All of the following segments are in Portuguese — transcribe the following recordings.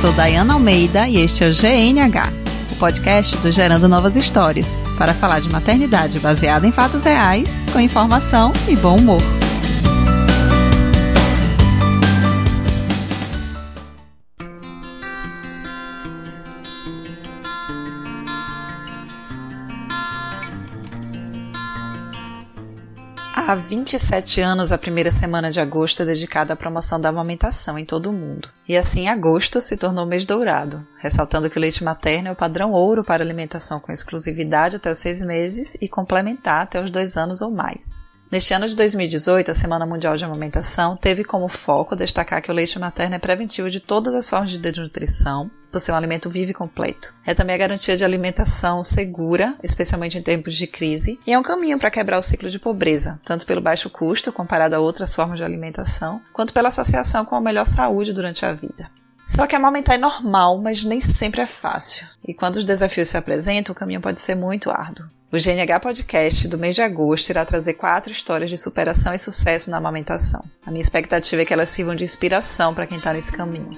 sou Dayana Almeida e este é o GNH, o podcast do Gerando Novas Histórias, para falar de maternidade baseada em fatos reais, com informação e bom humor. Há 27 anos, a primeira semana de agosto é dedicada à promoção da amamentação em todo o mundo. E assim, agosto se tornou mês dourado, ressaltando que o leite materno é o padrão ouro para alimentação com exclusividade até os seis meses e complementar até os dois anos ou mais. Neste ano de 2018, a Semana Mundial de Amamentação teve como foco destacar que o leite materno é preventivo de todas as formas de desnutrição, por ser um alimento vivo e completo. É também a garantia de alimentação segura, especialmente em tempos de crise, e é um caminho para quebrar o ciclo de pobreza, tanto pelo baixo custo comparado a outras formas de alimentação, quanto pela associação com a melhor saúde durante a vida. Só que amamentar é normal, mas nem sempre é fácil. E quando os desafios se apresentam, o caminho pode ser muito árduo. O GNH Podcast do mês de agosto irá trazer quatro histórias de superação e sucesso na amamentação. A minha expectativa é que elas sirvam de inspiração para quem está nesse caminho.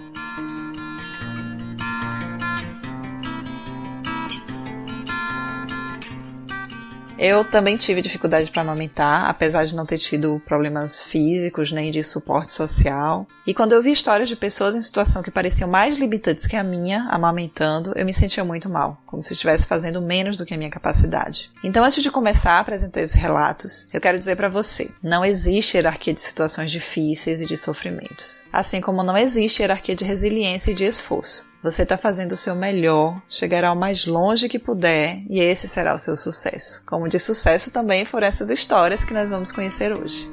Eu também tive dificuldade para amamentar, apesar de não ter tido problemas físicos nem de suporte social. E quando eu vi histórias de pessoas em situação que pareciam mais limitantes que a minha, amamentando, eu me sentia muito mal, como se estivesse fazendo menos do que a minha capacidade. Então, antes de começar a apresentar esses relatos, eu quero dizer para você: não existe hierarquia de situações difíceis e de sofrimentos, assim como não existe hierarquia de resiliência e de esforço. Você está fazendo o seu melhor, chegará o mais longe que puder e esse será o seu sucesso. Como de sucesso também foram essas histórias que nós vamos conhecer hoje.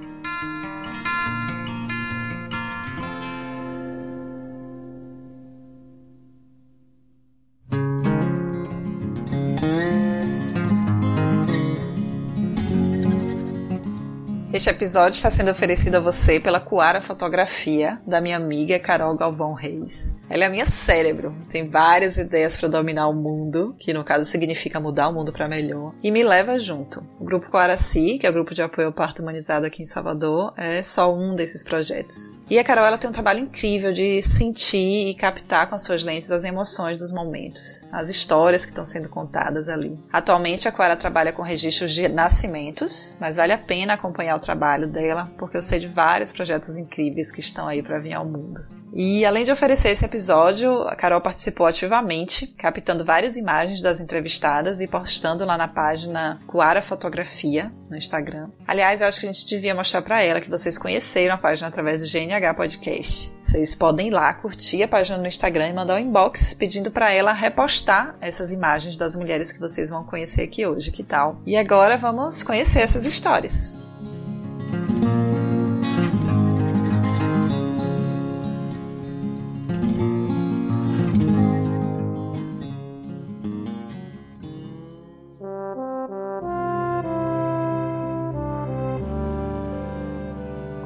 Este episódio está sendo oferecido a você pela Coara Fotografia, da minha amiga Carol Galvão Reis. Ela é a minha cérebro. Tem várias ideias para dominar o mundo, que no caso significa mudar o mundo para melhor, e me leva junto. O grupo Coaraci, que é o grupo de apoio ao parto humanizado aqui em Salvador, é só um desses projetos. E a Carol ela tem um trabalho incrível de sentir e captar com as suas lentes as emoções dos momentos, as histórias que estão sendo contadas ali. Atualmente a Coara trabalha com registros de nascimentos, mas vale a pena acompanhar o trabalho dela, porque eu sei de vários projetos incríveis que estão aí para vir ao mundo. E além de oferecer esse episódio, a Carol participou ativamente, captando várias imagens das entrevistadas e postando lá na página Coara Fotografia no Instagram. Aliás, eu acho que a gente devia mostrar para ela que vocês conheceram a página através do GNH Podcast. Vocês podem ir lá, curtir a página no Instagram e mandar um inbox pedindo para ela repostar essas imagens das mulheres que vocês vão conhecer aqui hoje, que tal? E agora vamos conhecer essas histórias.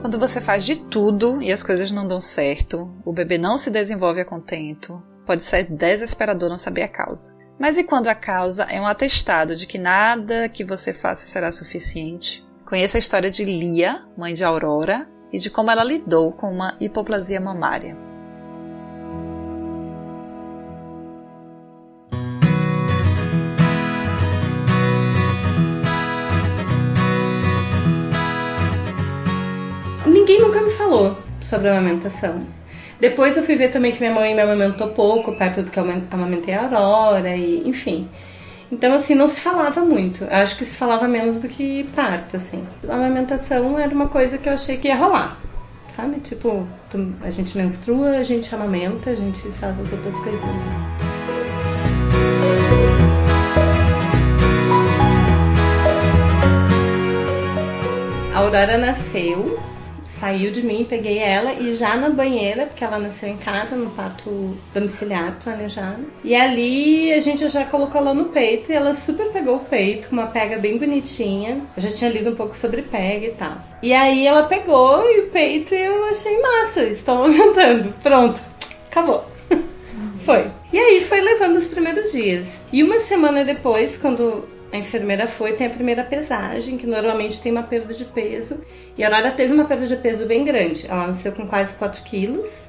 Quando você faz de tudo e as coisas não dão certo, o bebê não se desenvolve a contento, pode ser desesperador não saber a causa. Mas e quando a causa é um atestado de que nada que você faça será suficiente? Conheça a história de Lia, mãe de Aurora, e de como ela lidou com uma hipoplasia mamária. Falou sobre a amamentação. Depois eu fui ver também que minha mãe me amamentou pouco, perto do que eu amamentei a Aurora, e enfim. Então, assim, não se falava muito. Acho que se falava menos do que parto, assim. A amamentação era uma coisa que eu achei que ia rolar, sabe? Tipo, a gente menstrua, a gente amamenta, a gente faz as outras coisinhas. A Aurora nasceu saiu de mim, peguei ela e já na banheira, porque ela nasceu em casa, no parto domiciliar planejado. E ali a gente já colocou ela no peito e ela super pegou o peito, uma pega bem bonitinha. Eu já tinha lido um pouco sobre pega e tal. E aí ela pegou e o peito eu achei massa, estão aumentando. Pronto, acabou. foi. E aí foi levando os primeiros dias. E uma semana depois, quando a enfermeira foi, tem a primeira pesagem, que normalmente tem uma perda de peso. E a Aurora teve uma perda de peso bem grande. Ela nasceu com quase 4 quilos,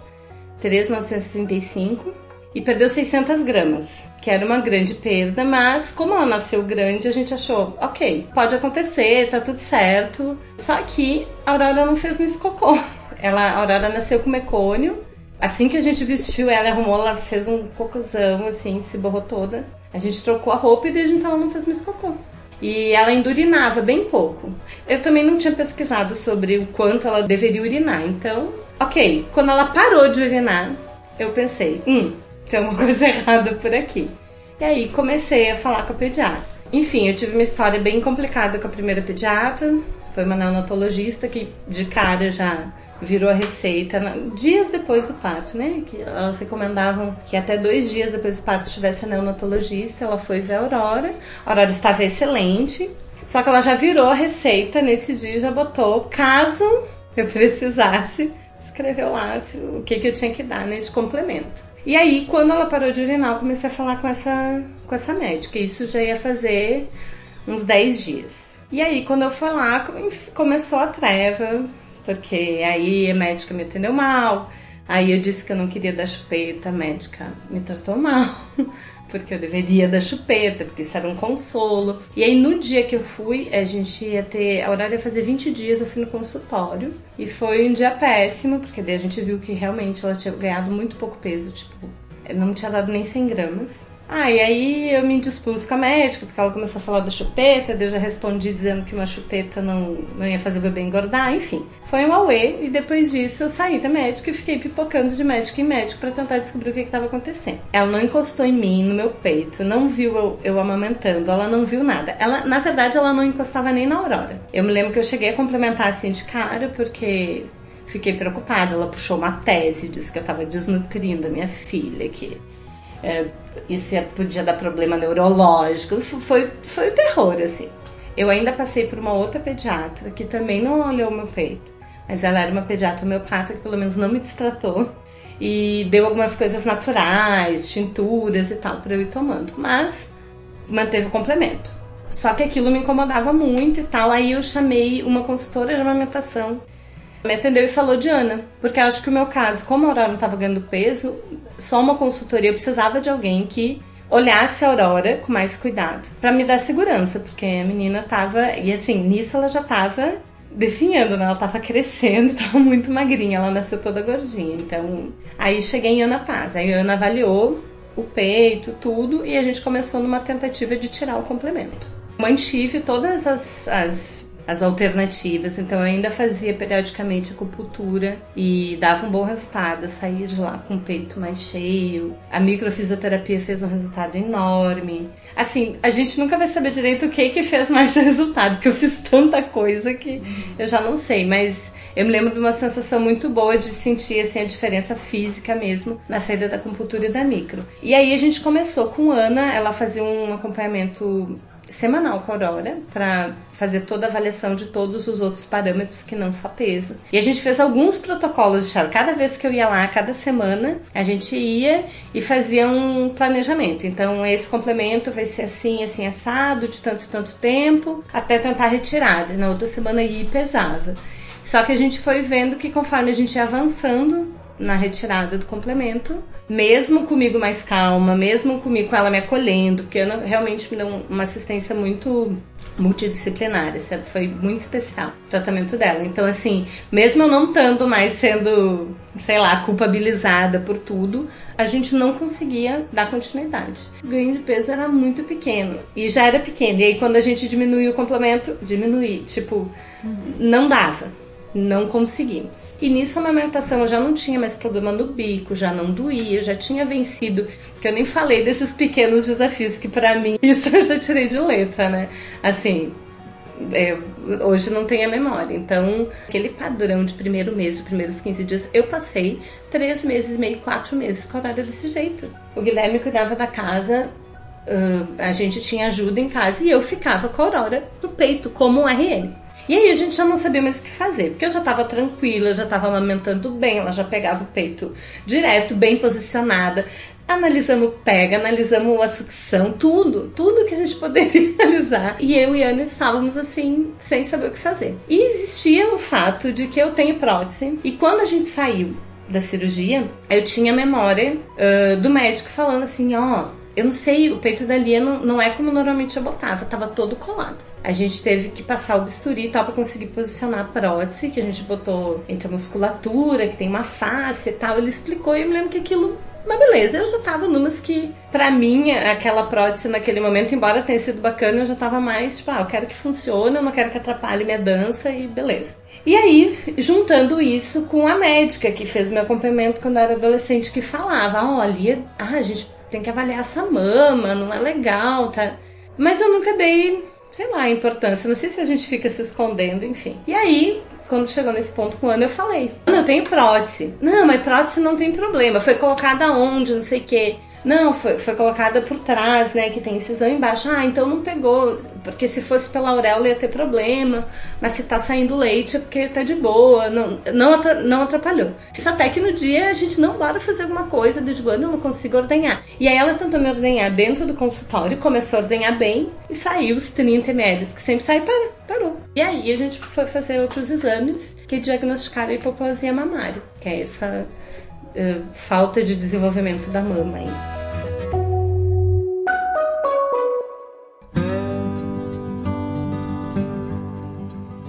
3,935. e perdeu 600 gramas, que era uma grande perda, mas como ela nasceu grande, a gente achou, ok, pode acontecer, tá tudo certo. Só que a Aurora não fez muito cocô. Ela, a Aurora nasceu com mecônio. Assim que a gente vestiu ela, arrumou, ela fez um cocôzão, assim, se borrou toda. A gente trocou a roupa e desde então ela não fez mais cocô. E ela ainda urinava bem pouco. Eu também não tinha pesquisado sobre o quanto ela deveria urinar. Então, ok. Quando ela parou de urinar, eu pensei, hum, tem uma coisa errada por aqui. E aí comecei a falar com a pediatra. Enfim, eu tive uma história bem complicada com a primeira pediatra. Foi uma neonatologista que de cara já virou a receita dias depois do parto, né? Que elas recomendavam que até dois dias depois do parto tivesse a neonatologista. Ela foi ver a Aurora. A Aurora estava excelente. Só que ela já virou a receita nesse dia já botou, caso eu precisasse, escreveu lá o que, que eu tinha que dar né, de complemento. E aí, quando ela parou de urinar, eu comecei a falar com essa, com essa médica. Isso já ia fazer uns 10 dias. E aí, quando eu fui lá, começou a treva, porque aí a médica me atendeu mal. Aí eu disse que eu não queria dar chupeta, a médica me tratou mal, porque eu deveria dar chupeta, porque isso era um consolo. E aí no dia que eu fui, a gente ia ter. A horária ia fazer 20 dias, eu fui no consultório. E foi um dia péssimo, porque daí a gente viu que realmente ela tinha ganhado muito pouco peso, tipo, não tinha dado nem 100 gramas. Ah, e aí eu me dispus com a médica, porque ela começou a falar da chupeta, eu já respondi dizendo que uma chupeta não, não ia fazer o bebê engordar, enfim. Foi um auê, e depois disso eu saí da médica e fiquei pipocando de médico em médico para tentar descobrir o que estava acontecendo. Ela não encostou em mim, no meu peito, não viu eu, eu amamentando, ela não viu nada. Ela, na verdade, ela não encostava nem na aurora. Eu me lembro que eu cheguei a complementar assim de cara, porque fiquei preocupada. Ela puxou uma tese, disse que eu estava desnutrindo a minha filha, que é, isso podia dar problema neurológico. Foi, foi o terror, assim. Eu ainda passei por uma outra pediatra que também não olhou meu peito, mas ela era uma pediatra homeopata que pelo menos não me distratou e deu algumas coisas naturais, tinturas e tal, para eu ir tomando. Mas manteve o complemento. Só que aquilo me incomodava muito e tal. Aí eu chamei uma consultora de amamentação me atendeu e falou de Ana, porque acho que o meu caso, como a Aurora não estava ganhando peso, só uma consultoria, eu precisava de alguém que olhasse a Aurora com mais cuidado, para me dar segurança, porque a menina tava, e assim, nisso ela já tava definhando, né? Ela tava crescendo, tava muito magrinha, ela nasceu toda gordinha. Então, aí cheguei em Ana Paz, aí Ana avaliou o peito, tudo, e a gente começou numa tentativa de tirar o complemento. Mantive todas as, as as alternativas. Então eu ainda fazia periodicamente acupuntura e dava um bom resultado. Eu saía de lá com o peito mais cheio. A microfisioterapia fez um resultado enorme. Assim, a gente nunca vai saber direito o que que fez mais resultado, porque eu fiz tanta coisa que eu já não sei, mas eu me lembro de uma sensação muito boa de sentir assim a diferença física mesmo na saída da acupuntura e da micro. E aí a gente começou com Ana, ela fazia um acompanhamento semanal com a Aurora para fazer toda a avaliação de todos os outros parâmetros que não só peso. E a gente fez alguns protocolos de chá. Cada vez que eu ia lá, cada semana, a gente ia e fazia um planejamento. Então, esse complemento vai ser assim, assim, assado, de tanto, tanto tempo, até tentar retirar. E na outra semana ia e pesava. Só que a gente foi vendo que conforme a gente ia avançando, na retirada do complemento, mesmo comigo mais calma, mesmo comigo com ela me acolhendo, porque eu realmente me deu uma assistência muito multidisciplinar, isso foi muito especial, o tratamento dela. Então, assim, mesmo eu não estando mais sendo, sei lá, culpabilizada por tudo, a gente não conseguia dar continuidade. O ganho de peso era muito pequeno, e já era pequeno, e aí quando a gente diminuiu o complemento, diminuí, tipo, não dava não conseguimos. E nisso a amamentação eu já não tinha mais problema no bico, já não doía, já tinha vencido, que eu nem falei desses pequenos desafios que para mim isso eu já tirei de letra, né? Assim, é, hoje não tenho a memória. Então, aquele padrão de primeiro mês, de primeiros 15 dias, eu passei três meses, meio quatro meses com a horário desse jeito. O Guilherme cuidava da casa, uh, a gente tinha ajuda em casa e eu ficava com a Aurora no peito, como um RN. E aí a gente já não sabia mais o que fazer, porque eu já estava tranquila, já estava amamentando bem, ela já pegava o peito direto, bem posicionada. Analisamos pega, analisamos a sucção, tudo, tudo que a gente poderia analisar. E eu e Ana estávamos assim, sem saber o que fazer. E existia o fato de que eu tenho prótese, e quando a gente saiu da cirurgia, eu tinha memória uh, do médico falando assim, ó, eu não sei, o peito da Lia não, não é como normalmente eu botava, tava todo colado. A gente teve que passar o bisturi e tal pra conseguir posicionar a prótese, que a gente botou entre a musculatura, que tem uma face e tal. Ele explicou e eu me lembro que aquilo mas beleza, eu já tava numas que, pra mim, aquela prótese naquele momento, embora tenha sido bacana, eu já tava mais, tipo, ah, eu quero que funcione, eu não quero que atrapalhe minha dança e beleza. E aí, juntando isso com a médica que fez meu acompanhamento quando eu era adolescente, que falava, olha, ah, a gente tem que avaliar essa mama, não é legal, tá? Mas eu nunca dei, sei lá, importância. Não sei se a gente fica se escondendo, enfim. E aí, quando chegou nesse ponto com o ano, eu falei: Não, eu tenho prótese. Não, mas prótese não tem problema. Foi colocada onde, não sei o quê. Não, foi, foi colocada por trás, né? Que tem incisão embaixo. Ah, então não pegou. Porque se fosse pela auréola ia ter problema. Mas se tá saindo leite é porque tá de boa. Não, não, atrapalhou. Isso até que no dia a gente não bora fazer alguma coisa de tipo, eu não consigo ordenhar. E aí ela tentou me ordenhar dentro do consultório, começou a ordenhar bem e saiu os 30 ml, que sempre sai, para, parou. E aí a gente foi fazer outros exames que diagnosticaram hipoplasia mamária, que é essa uh, falta de desenvolvimento da mama aí.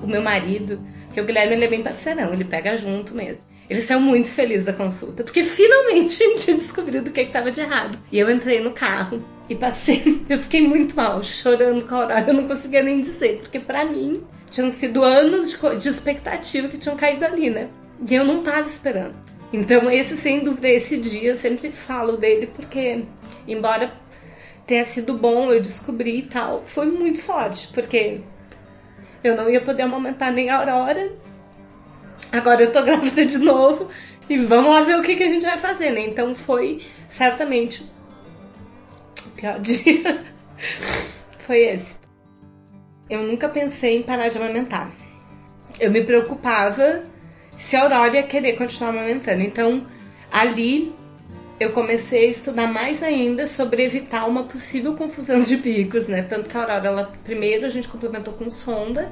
o meu marido, que o Guilherme ele é bem parceirão, ele pega junto mesmo. Ele saiu muito feliz da consulta, porque finalmente a gente tinha descobrido o que estava de errado. E eu entrei no carro e passei, eu fiquei muito mal, chorando com a Aurora, eu não conseguia nem dizer, porque para mim tinham sido anos de, de expectativa que tinham caído ali, né? E eu não tava esperando. Então, esse, sem dúvida, esse dia eu sempre falo dele, porque, embora tenha sido bom, eu descobri e tal, foi muito forte, porque eu não ia poder amamentar nem a Aurora. Agora eu tô grávida de novo. E vamos lá ver o que, que a gente vai fazer, né? Então foi certamente o pior dia. foi esse. Eu nunca pensei em parar de amamentar. Eu me preocupava se a Aurora ia querer continuar amamentando. Então, ali eu comecei a estudar mais ainda sobre evitar uma possível confusão de bicos, né? Tanto que a Aurora, ela, primeiro a gente complementou com sonda.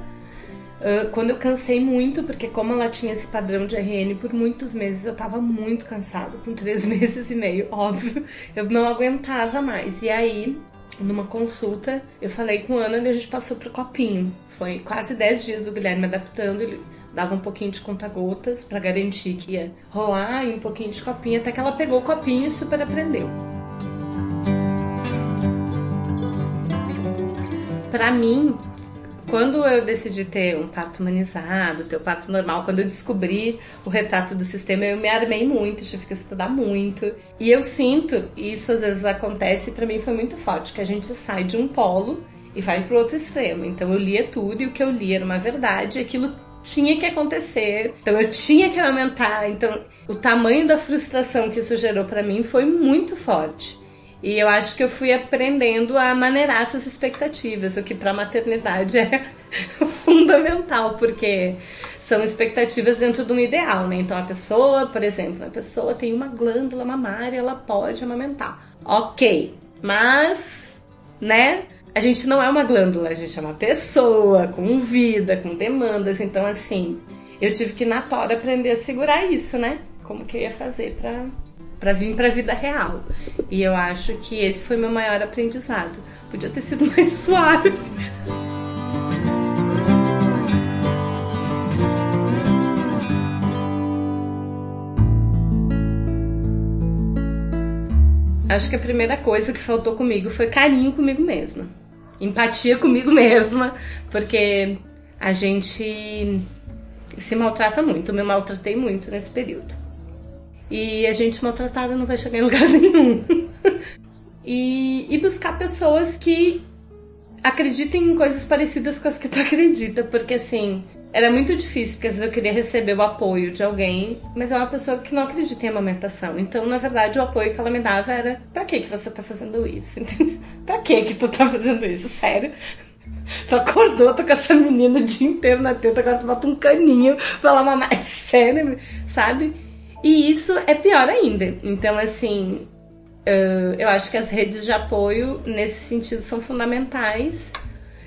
Uh, quando eu cansei muito, porque como ela tinha esse padrão de RN por muitos meses, eu tava muito cansada, com três meses e meio, óbvio, eu não aguentava mais. E aí, numa consulta, eu falei com a Ana e a gente passou pro copinho. Foi quase dez dias o Guilherme adaptando, ele dava um pouquinho de conta-gotas para garantir que ia rolar e um pouquinho de copinho, até que ela pegou o copinho e super aprendeu. Para mim, quando eu decidi ter um parto humanizado, ter o um parto normal, quando eu descobri o retrato do sistema, eu me armei muito, tive que estudar muito. E eu sinto, e isso às vezes acontece, para mim foi muito forte, que a gente sai de um polo e vai pro outro extremo. Então eu lia tudo e o que eu lia era uma verdade, aquilo tinha que acontecer. Então eu tinha que aumentar. Então o tamanho da frustração que isso gerou para mim foi muito forte. E eu acho que eu fui aprendendo a maneirar essas expectativas, o que para maternidade é fundamental, porque são expectativas dentro de um ideal, né? Então a pessoa, por exemplo, a pessoa tem uma glândula mamária, ela pode amamentar. OK. Mas, né? A gente não é uma glândula, a gente é uma pessoa com vida, com demandas. Então, assim, eu tive que na tora aprender a segurar isso, né? Como que eu ia fazer pra, pra vir pra vida real. E eu acho que esse foi meu maior aprendizado. Podia ter sido mais suave. Acho que a primeira coisa que faltou comigo foi carinho comigo mesma empatia comigo mesma, porque a gente se maltrata muito. Eu me maltratei muito nesse período. E a gente maltratada não vai chegar em lugar nenhum. e, e buscar pessoas que acreditem em coisas parecidas com as que tu acredita, porque assim, era muito difícil, porque às vezes eu queria receber o apoio de alguém, mas é uma pessoa que não acredita em amamentação. Então, na verdade, o apoio que ela me dava era: pra que que você tá fazendo isso? Pra que que tu tá fazendo isso? Sério? Tu acordou, tô com essa menina o dia inteiro na teta, agora tu bota um caninho pra ela mamar. É sério, sabe? E isso é pior ainda. Então, assim, eu acho que as redes de apoio, nesse sentido, são fundamentais.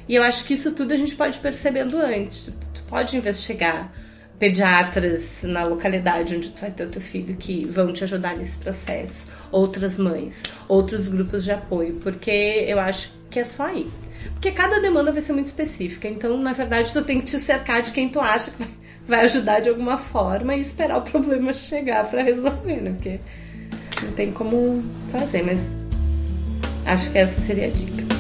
E eu acho que isso tudo a gente pode percebendo antes pode investigar pediatras na localidade onde tu vai ter o teu filho que vão te ajudar nesse processo, outras mães, outros grupos de apoio, porque eu acho que é só aí. Porque cada demanda vai ser muito específica, então na verdade tu tem que te cercar de quem tu acha que vai ajudar de alguma forma e esperar o problema chegar para resolver, né? Porque não tem como fazer, mas acho que essa seria a dica.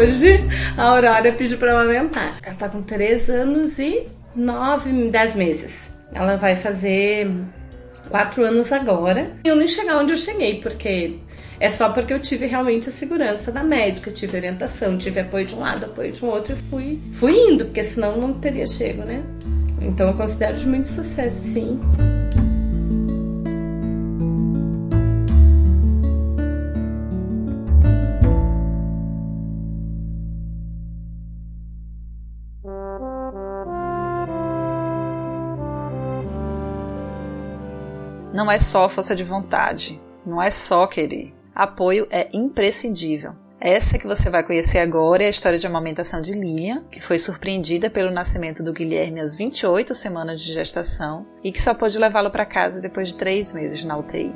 Hoje a Aurora pediu para amamentar. Ela tá com 3 anos e 9, 10 meses. Ela vai fazer 4 anos agora. E eu nem chegar onde eu cheguei, porque é só porque eu tive realmente a segurança da médica, tive orientação, tive apoio de um lado, apoio de um outro e fui, fui indo, porque senão não teria chego, né? Então eu considero de muito sucesso, sim. Não é só força de vontade, não é só querer. Apoio é imprescindível. Essa que você vai conhecer agora é a história de amamentação de Lilian, que foi surpreendida pelo nascimento do Guilherme às 28 semanas de gestação e que só pôde levá-lo para casa depois de três meses na UTI.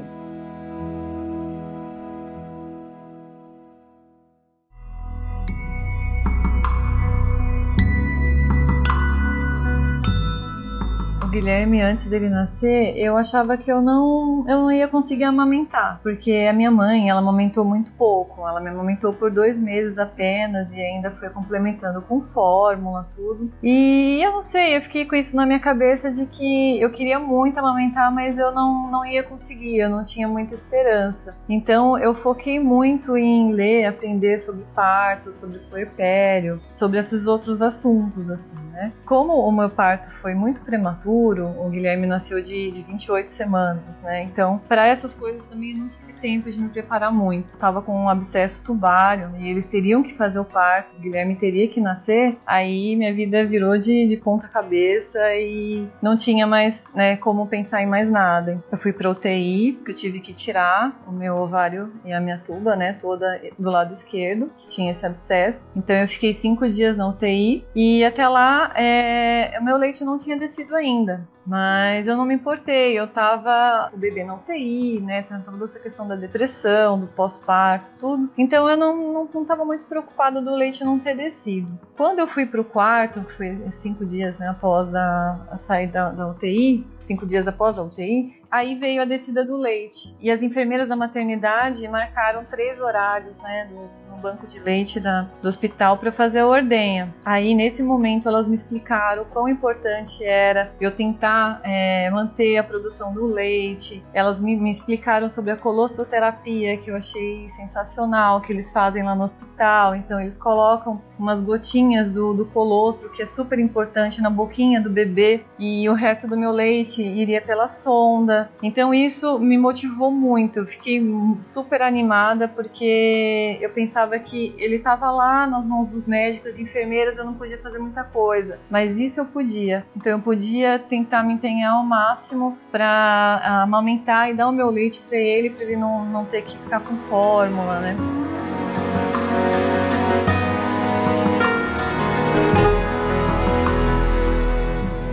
Guilherme, antes dele nascer, eu achava que eu não, eu não ia conseguir amamentar, porque a minha mãe, ela amamentou muito pouco, ela me amamentou por dois meses apenas e ainda foi complementando com fórmula, tudo. E eu não sei, eu fiquei com isso na minha cabeça de que eu queria muito amamentar, mas eu não, não ia conseguir, eu não tinha muita esperança. Então eu foquei muito em ler, aprender sobre parto, sobre puerpério, sobre esses outros assuntos, assim, né? Como o meu parto foi muito prematuro, o Guilherme nasceu de, de 28 semanas, né? Então, para essas coisas também eu não tive tempo de me preparar muito. Eu tava com um abscesso tubário e eles teriam que fazer o parto, o Guilherme teria que nascer. Aí minha vida virou de, de ponta cabeça e não tinha mais, né, como pensar em mais nada. Eu fui para UTI, porque eu tive que tirar o meu ovário e a minha tuba, né, toda do lado esquerdo, que tinha esse abscesso. Então eu fiquei cinco dias na UTI e até lá é, o meu leite não tinha descido ainda. Mas eu não me importei, eu tava o bebê na UTI, né? Tratando essa questão da depressão, do pós-parto, tudo. Então eu não, não, não tava muito preocupada do leite não ter descido. Quando eu fui pro quarto, que foi cinco dias né, após a, a sair da, da UTI, cinco dias após a UTI, aí veio a descida do leite. E as enfermeiras da maternidade marcaram três horários, né, no, no banco de leite da, do hospital para fazer a ordenha. Aí, nesse momento, elas me explicaram o quão importante era eu tentar é, manter a produção do leite. Elas me, me explicaram sobre a colostroterapia, que eu achei sensacional, que eles fazem lá no hospital. Então, eles colocam umas gotinhas do, do colostro, que é super importante, na boquinha do bebê, e o resto do meu leite iria pela sonda. Então isso me motivou muito. Eu fiquei super animada porque eu pensava que ele estava lá nas mãos dos médicos enfermeiras, eu não podia fazer muita coisa, mas isso eu podia. Então eu podia tentar me empenhar ao máximo para amamentar e dar o meu leite para ele, para ele não, não ter que ficar com fórmula, né?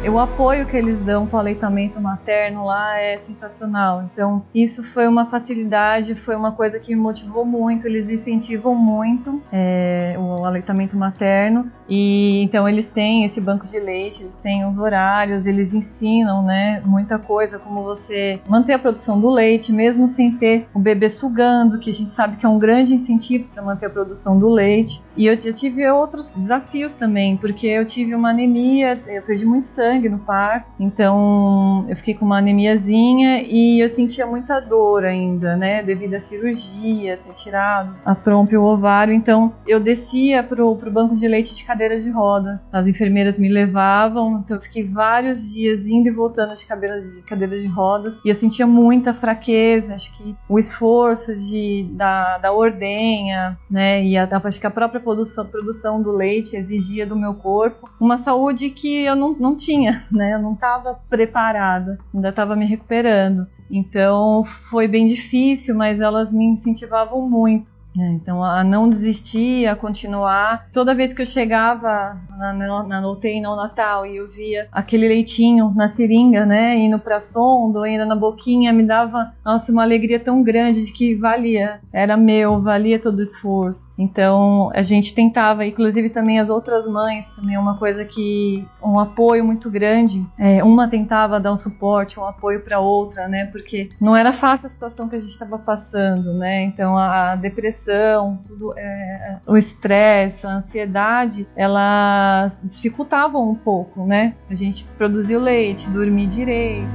O apoio que eles dão com o aleitamento materno lá é sensacional. Então, isso foi uma facilidade, foi uma coisa que me motivou muito. Eles incentivam muito é, o aleitamento materno. E então eles têm esse banco de leite, eles têm os horários, eles ensinam, né, muita coisa, como você manter a produção do leite, mesmo sem ter o bebê sugando, que a gente sabe que é um grande incentivo para manter a produção do leite. E eu, eu tive outros desafios também, porque eu tive uma anemia, eu perdi muito sangue sangue no parto, então eu fiquei com uma anemiazinha e eu sentia muita dor ainda, né, devido à cirurgia, ter tirado a trompa e o ovário, então eu descia pro, pro banco de leite de cadeira de rodas, as enfermeiras me levavam, então eu fiquei vários dias indo e voltando de cadeira de, cadeira de rodas. E eu sentia muita fraqueza, acho que o esforço de, da, da ordenha, né, e a, acho que a própria produção, produção do leite exigia do meu corpo uma saúde que eu não, não tinha né? Eu não estava preparada, ainda estava me recuperando. Então foi bem difícil, mas elas me incentivavam muito. É, então, a não desistir, a continuar. Toda vez que eu chegava na, na UTI no Natal e eu via aquele leitinho na seringa, né, indo pra sonda, indo na boquinha, me dava, nossa, uma alegria tão grande de que valia, era meu, valia todo o esforço. Então, a gente tentava, inclusive também as outras mães, também é uma coisa que, um apoio muito grande. É, uma tentava dar um suporte, um apoio para outra, né, porque não era fácil a situação que a gente estava passando, né, então a depressão depressão, tudo, é, o estresse, a ansiedade, elas dificultavam um pouco, né? A gente produzir o leite, dormir direito.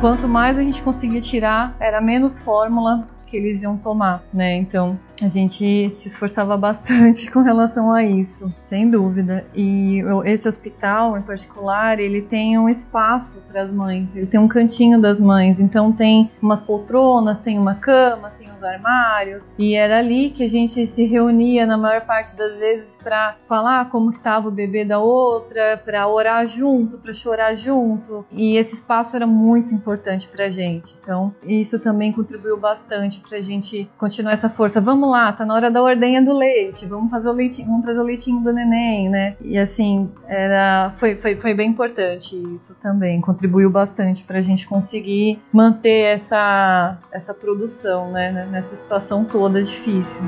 Quanto mais a gente conseguia tirar, era menos fórmula que eles iam tomar, né? Então a gente se esforçava bastante com relação a isso, sem dúvida. E esse hospital em particular, ele tem um espaço para as mães, ele tem um cantinho das mães, então tem umas poltronas, tem uma cama, tem os armários, e era ali que a gente se reunia na maior parte das vezes para falar como estava o bebê da outra, para orar junto, para chorar junto. E esse espaço era muito importante para gente. Então, isso também contribuiu bastante para a gente continuar essa força. Vamos lá, tá na hora da ordenha do leite, vamos fazer o leitinho, vamos trazer o leitinho do neném, né? E assim, era, foi, foi, foi bem importante isso também, contribuiu bastante para a gente conseguir manter essa, essa produção, né? Nessa situação toda difícil.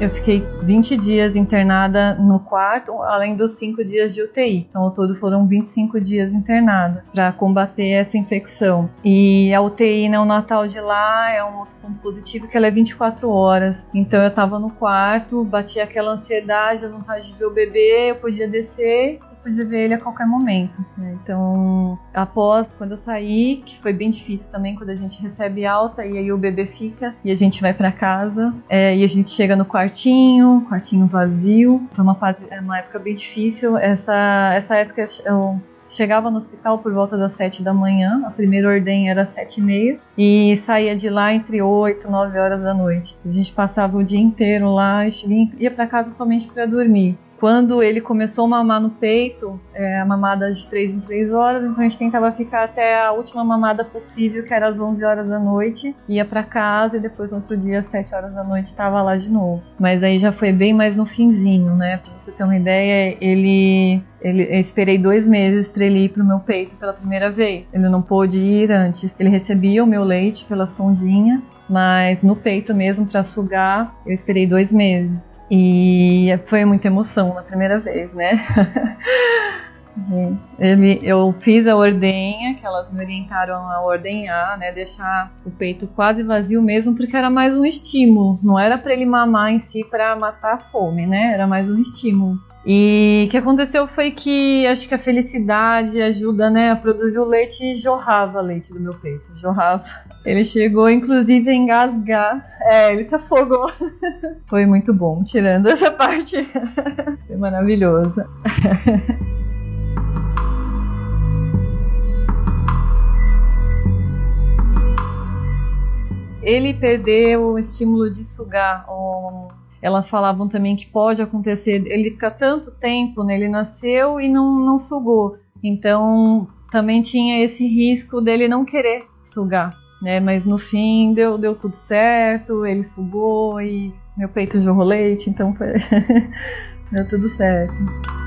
Eu fiquei 20 dias internada no quarto, além dos 5 dias de UTI. Então, ao todo foram 25 dias internada para combater essa infecção. E a UTI neonatal de lá é um outro ponto positivo que ela é 24 horas. Então, eu estava no quarto, batia aquela ansiedade, a vontade de ver o bebê, eu podia descer podia ver ele a qualquer momento. Né? Então, após quando eu saí, que foi bem difícil também quando a gente recebe alta e aí o bebê fica e a gente vai para casa é, e a gente chega no quartinho, quartinho vazio. Foi uma fase, é uma época bem difícil. Essa essa época eu chegava no hospital por volta das 7 da manhã, a primeira ordem era 7 e meia, e saía de lá entre 8 e 9 horas da noite. A gente passava o dia inteiro lá, ia para casa somente para dormir. Quando ele começou a mamar no peito, é, a mamada de 3 em 3 horas, então a gente tentava ficar até a última mamada possível, que era às 11 horas da noite, ia para casa e depois no outro dia, às 7 horas da noite, estava lá de novo. Mas aí já foi bem mais no finzinho, né? Pra você ter uma ideia, ele ele, eu esperei dois meses para ele ir pro meu peito pela primeira vez. Ele não pôde ir antes. Ele recebia o meu leite pela sondinha, mas no peito mesmo para sugar, eu esperei dois meses. E foi muita emoção na primeira vez, né? Ele, eu fiz a ordenha, que elas me orientaram a ordenhar, né? Deixar o peito quase vazio mesmo, porque era mais um estímulo. Não era para ele mamar em si para matar a fome, né? Era mais um estímulo. E o que aconteceu foi que acho que a felicidade ajuda, né, a produzir o leite e jorrava leite do meu peito, jorrava. Ele chegou inclusive a engasgar. É, ele se afogou. Foi muito bom, tirando essa parte. Foi maravilhoso. Ele perdeu o estímulo de sugar um elas falavam também que pode acontecer, ele fica tanto tempo, né, ele nasceu e não, não sugou. Então também tinha esse risco dele não querer sugar, né? Mas no fim deu, deu tudo certo, ele sugou e meu peito jorrou leite, então foi deu tudo certo.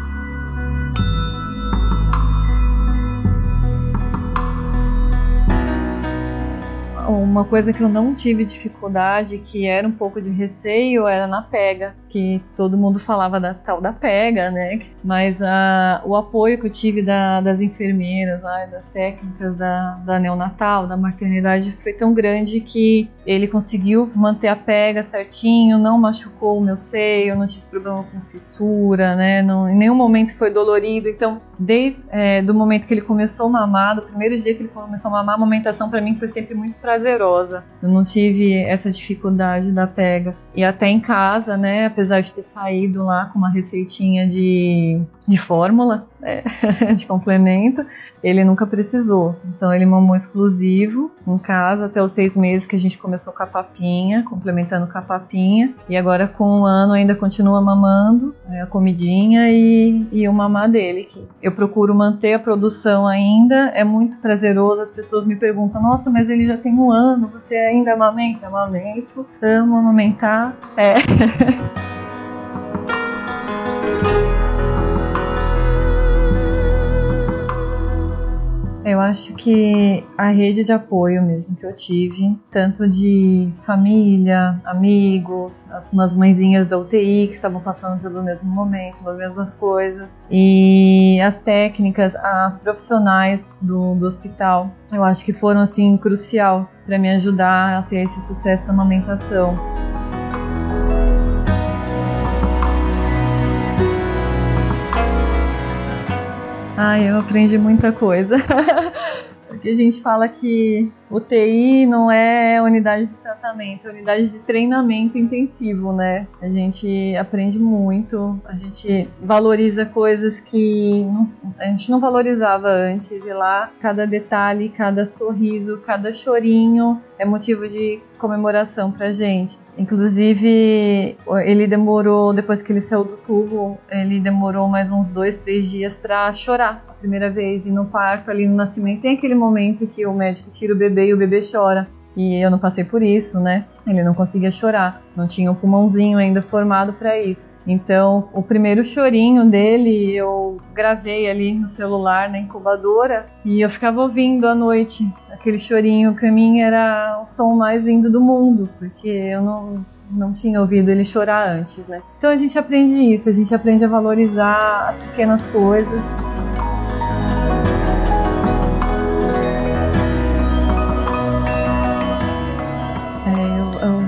Uma coisa que eu não tive dificuldade, que era um pouco de receio, era na pega, que todo mundo falava da tal da pega, né? Mas uh, o apoio que eu tive da, das enfermeiras, uh, das técnicas da, da neonatal, da maternidade, foi tão grande que ele conseguiu manter a pega certinho, não machucou o meu seio, não tive problema com fissura, né? Não, em nenhum momento foi dolorido. Então, desde é, do momento que ele começou a mamar, do primeiro dia que ele começou a mamar, a amamentação para mim foi sempre muito prazerosa. Eu não tive essa dificuldade da pega. E até em casa, né, apesar apesar de ter saído lá com uma receitinha de, de fórmula, é, de complemento, ele nunca precisou. Então ele mamou exclusivo em casa até os seis meses que a gente começou com a papinha, complementando com a papinha. E agora com um ano ainda continua mamando é, a comidinha e, e o mamar dele. Que eu procuro manter a produção ainda, é muito prazeroso. As pessoas me perguntam, nossa, mas ele já tem um ano, você ainda amamenta? Amamento, amo amamentar. É. Eu acho que a rede de apoio mesmo que eu tive, tanto de família, amigos, as, umas mãezinhas da UTI que estavam passando pelo mesmo momento, as mesmas coisas, e as técnicas, as profissionais do, do hospital, eu acho que foram assim crucial para me ajudar a ter esse sucesso na amamentação. Ai, eu aprendi muita coisa. Porque a gente fala que UTI não é unidade de tratamento, é unidade de treinamento intensivo, né? A gente aprende muito, a gente valoriza coisas que a gente não valorizava antes, e lá cada detalhe, cada sorriso, cada chorinho é motivo de comemoração pra gente. Inclusive, ele demorou, depois que ele saiu do tubo, ele demorou mais uns dois, três dias para chorar a primeira vez. E no parto, ali no nascimento, tem aquele momento que o médico tira o bebê e o bebê chora. E eu não passei por isso, né? Ele não conseguia chorar, não tinha o um pulmãozinho ainda formado para isso. Então, o primeiro chorinho dele eu gravei ali no celular, na incubadora, e eu ficava ouvindo à noite. Aquele chorinho para mim era o som mais lindo do mundo, porque eu não não tinha ouvido ele chorar antes, né? Então a gente aprende isso, a gente aprende a valorizar as pequenas coisas.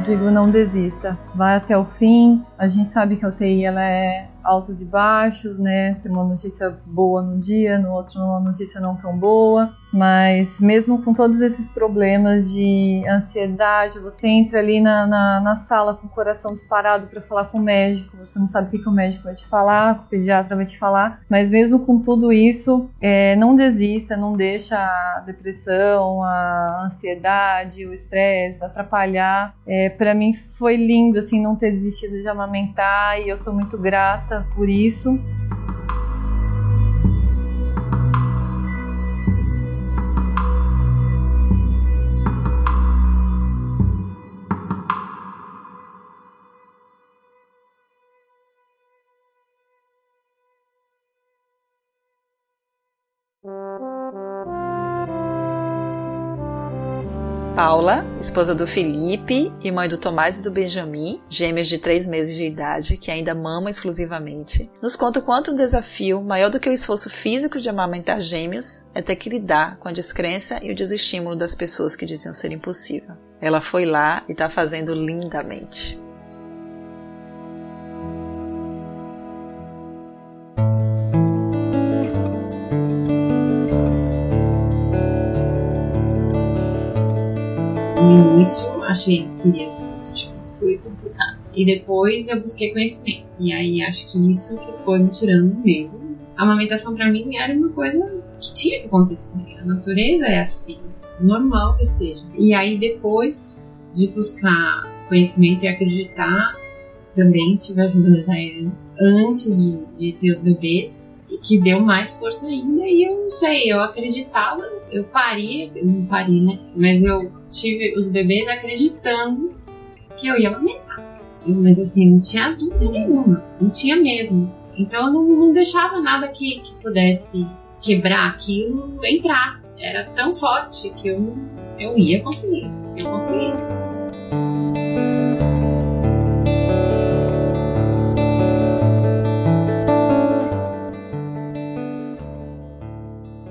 Digo não desista, vai até o fim. A gente sabe que a UTI ela é altos e baixos, né? Tem uma notícia boa num dia, no outro uma notícia não tão boa. Mas mesmo com todos esses problemas de ansiedade, você entra ali na, na, na sala com o coração disparado para falar com o médico, você não sabe o que, que, o médico vai te falar, o pediatra vai te falar, mas mesmo com tudo isso, é, não desista, não deixa a depressão, a ansiedade, o estresse atrapalhar. É, para mim foi lindo assim não ter desistido de amamentar e eu sou muito grata por isso. Paula, esposa do Felipe e mãe do Tomás e do Benjamin, gêmeos de 3 meses de idade, que ainda mamam exclusivamente, nos conta o quanto um desafio, maior do que o esforço físico de amamentar gêmeos, é ter que lidar com a descrença e o desestímulo das pessoas que diziam ser impossível. Ela foi lá e está fazendo lindamente. No início achei que iria ser muito difícil e complicado. E depois eu busquei conhecimento. E aí acho que isso que foi me tirando o medo. A amamentação para mim era uma coisa que tinha que acontecer. A natureza é assim, normal que seja. E aí depois de buscar conhecimento e acreditar, também tive a ajuda da Daiane antes de, de ter os bebês que deu mais força ainda. E eu não sei, eu acreditava, eu paria, eu não parei, né? Mas eu tive os bebês acreditando que eu ia amamentar. Mas assim, não tinha dúvida nenhuma, não tinha mesmo. Então eu não, não deixava nada que, que pudesse quebrar aquilo entrar. Era tão forte que eu, eu ia conseguir. Eu consegui.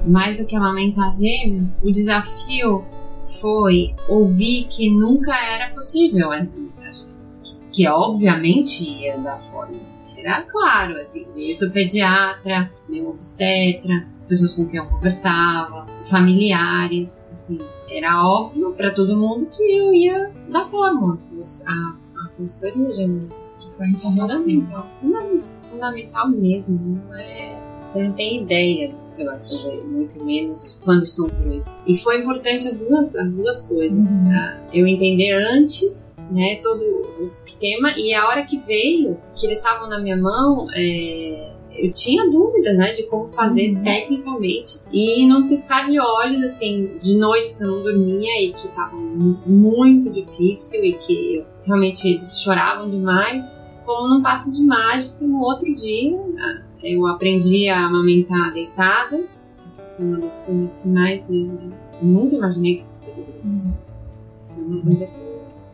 Mais do que amamentar gêmeos, o desafio foi ouvir que nunca era possível amamentar gêmeos, que, que obviamente ia dar forma. Era claro, assim, desde o pediatra, meu obstetra, as pessoas com quem eu conversava, familiares, assim, era óbvio para todo mundo que eu ia dar fórmula. A, a consultoria de amigos, que foi fundamental, fundamental, fundamental mesmo. Não é você não tem ideia do que você vai fazer, muito menos quando são dois. E foi importante as duas, as duas coisas, uhum. tá? Eu entender antes, né, todo o sistema e a hora que veio, que eles estavam na minha mão, é, eu tinha dúvidas, né, de como fazer uhum. tecnicamente. E num piscar de olhos, assim, de noites que eu não dormia e que tava muito difícil e que realmente eles choravam demais, como num passo de mágica, no outro dia eu aprendi a amamentar deitada. Essa foi uma das coisas que mais me. nunca imaginei que poderia ser. Isso é uma coisa que.